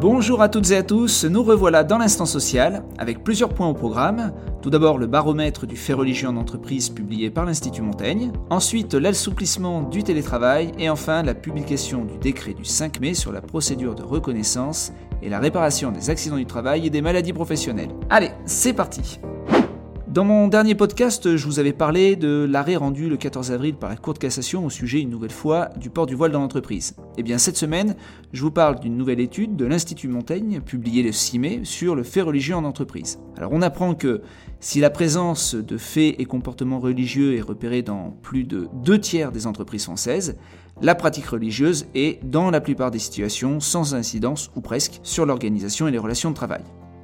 Bonjour à toutes et à tous, nous revoilà dans l'instant social avec plusieurs points au programme. Tout d'abord le baromètre du fait religieux en entreprise publié par l'Institut Montaigne, ensuite l'assouplissement du télétravail et enfin la publication du décret du 5 mai sur la procédure de reconnaissance et la réparation des accidents du travail et des maladies professionnelles. Allez, c'est parti dans mon dernier podcast, je vous avais parlé de l'arrêt rendu le 14 avril par la Cour de cassation au sujet, une nouvelle fois, du port du voile dans l'entreprise. Eh bien, cette semaine, je vous parle d'une nouvelle étude de l'Institut Montaigne, publiée le 6 mai, sur le fait religieux en entreprise. Alors, on apprend que si la présence de faits et comportements religieux est repérée dans plus de deux tiers des entreprises françaises, la pratique religieuse est, dans la plupart des situations, sans incidence ou presque sur l'organisation et les relations de travail.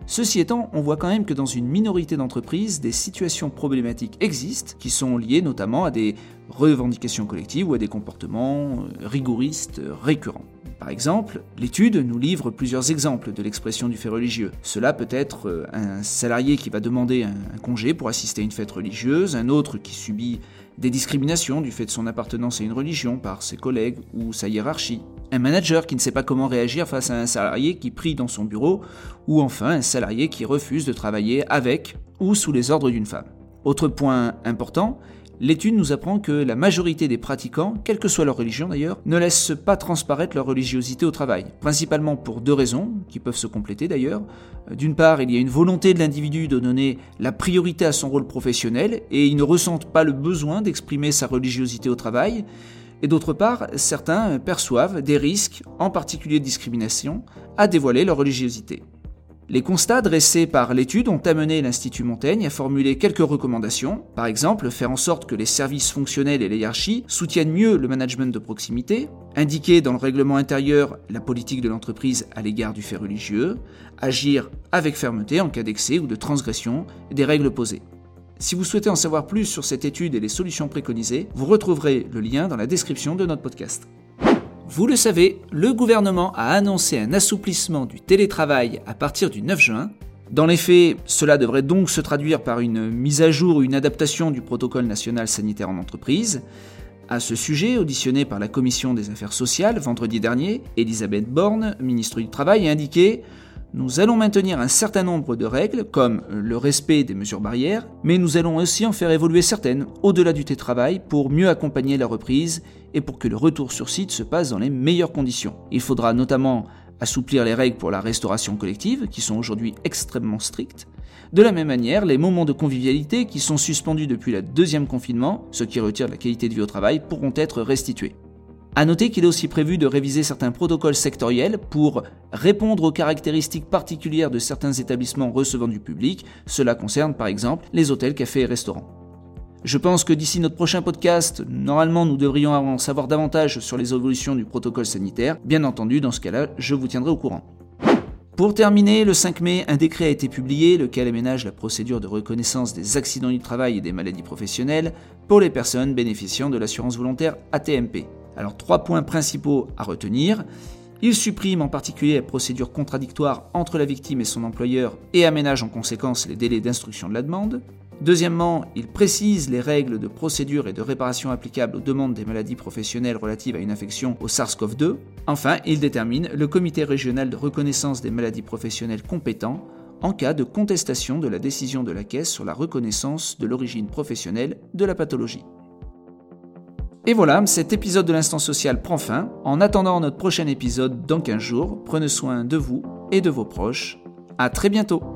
Ceci étant, on voit quand même que dans une minorité d'entreprises, des situations problématiques existent qui sont liées notamment à des revendications collectives ou à des comportements euh, rigoristes récurrents. Par exemple, l'étude nous livre plusieurs exemples de l'expression du fait religieux. Cela peut être euh, un salarié qui va demander un congé pour assister à une fête religieuse, un autre qui subit des discriminations du fait de son appartenance à une religion par ses collègues ou sa hiérarchie, un manager qui ne sait pas comment réagir face à un salarié qui prie dans son bureau, ou enfin un salarié qui refuse de travailler avec ou sous les ordres d'une femme. Autre point important, l'étude nous apprend que la majorité des pratiquants, quelle que soit leur religion d'ailleurs, ne laissent pas transparaître leur religiosité au travail, principalement pour deux raisons, qui peuvent se compléter d'ailleurs. D'une part, il y a une volonté de l'individu de donner la priorité à son rôle professionnel, et ils ne ressentent pas le besoin d'exprimer sa religiosité au travail, et d'autre part, certains perçoivent des risques, en particulier de discrimination, à dévoiler leur religiosité. Les constats dressés par l'étude ont amené l'Institut Montaigne à formuler quelques recommandations, par exemple faire en sorte que les services fonctionnels et les hiérarchies soutiennent mieux le management de proximité, indiquer dans le règlement intérieur la politique de l'entreprise à l'égard du fait religieux, agir avec fermeté en cas d'excès ou de transgression des règles posées. Si vous souhaitez en savoir plus sur cette étude et les solutions préconisées, vous retrouverez le lien dans la description de notre podcast. Vous le savez, le gouvernement a annoncé un assouplissement du télétravail à partir du 9 juin. Dans les faits, cela devrait donc se traduire par une mise à jour ou une adaptation du protocole national sanitaire en entreprise. À ce sujet, auditionnée par la Commission des affaires sociales vendredi dernier, Elisabeth Borne, ministre du Travail, a indiqué nous allons maintenir un certain nombre de règles, comme le respect des mesures barrières, mais nous allons aussi en faire évoluer certaines, au-delà du télétravail, pour mieux accompagner la reprise et pour que le retour sur site se passe dans les meilleures conditions. Il faudra notamment assouplir les règles pour la restauration collective, qui sont aujourd'hui extrêmement strictes. De la même manière, les moments de convivialité qui sont suspendus depuis le deuxième confinement, ce qui retire la qualité de vie au travail, pourront être restitués. A noter qu'il est aussi prévu de réviser certains protocoles sectoriels pour répondre aux caractéristiques particulières de certains établissements recevant du public. Cela concerne par exemple les hôtels, cafés et restaurants. Je pense que d'ici notre prochain podcast, normalement nous devrions en savoir davantage sur les évolutions du protocole sanitaire. Bien entendu, dans ce cas-là, je vous tiendrai au courant. Pour terminer, le 5 mai, un décret a été publié, lequel aménage la procédure de reconnaissance des accidents du travail et des maladies professionnelles pour les personnes bénéficiant de l'assurance volontaire ATMP. Alors trois points principaux à retenir. Il supprime en particulier la procédure contradictoire entre la victime et son employeur et aménage en conséquence les délais d'instruction de la demande. Deuxièmement, il précise les règles de procédure et de réparation applicables aux demandes des maladies professionnelles relatives à une infection au SARS-CoV-2. Enfin, il détermine le comité régional de reconnaissance des maladies professionnelles compétents en cas de contestation de la décision de la Caisse sur la reconnaissance de l'origine professionnelle de la pathologie. Et voilà, cet épisode de l'instant social prend fin. En attendant notre prochain épisode dans 15 jours, prenez soin de vous et de vos proches. À très bientôt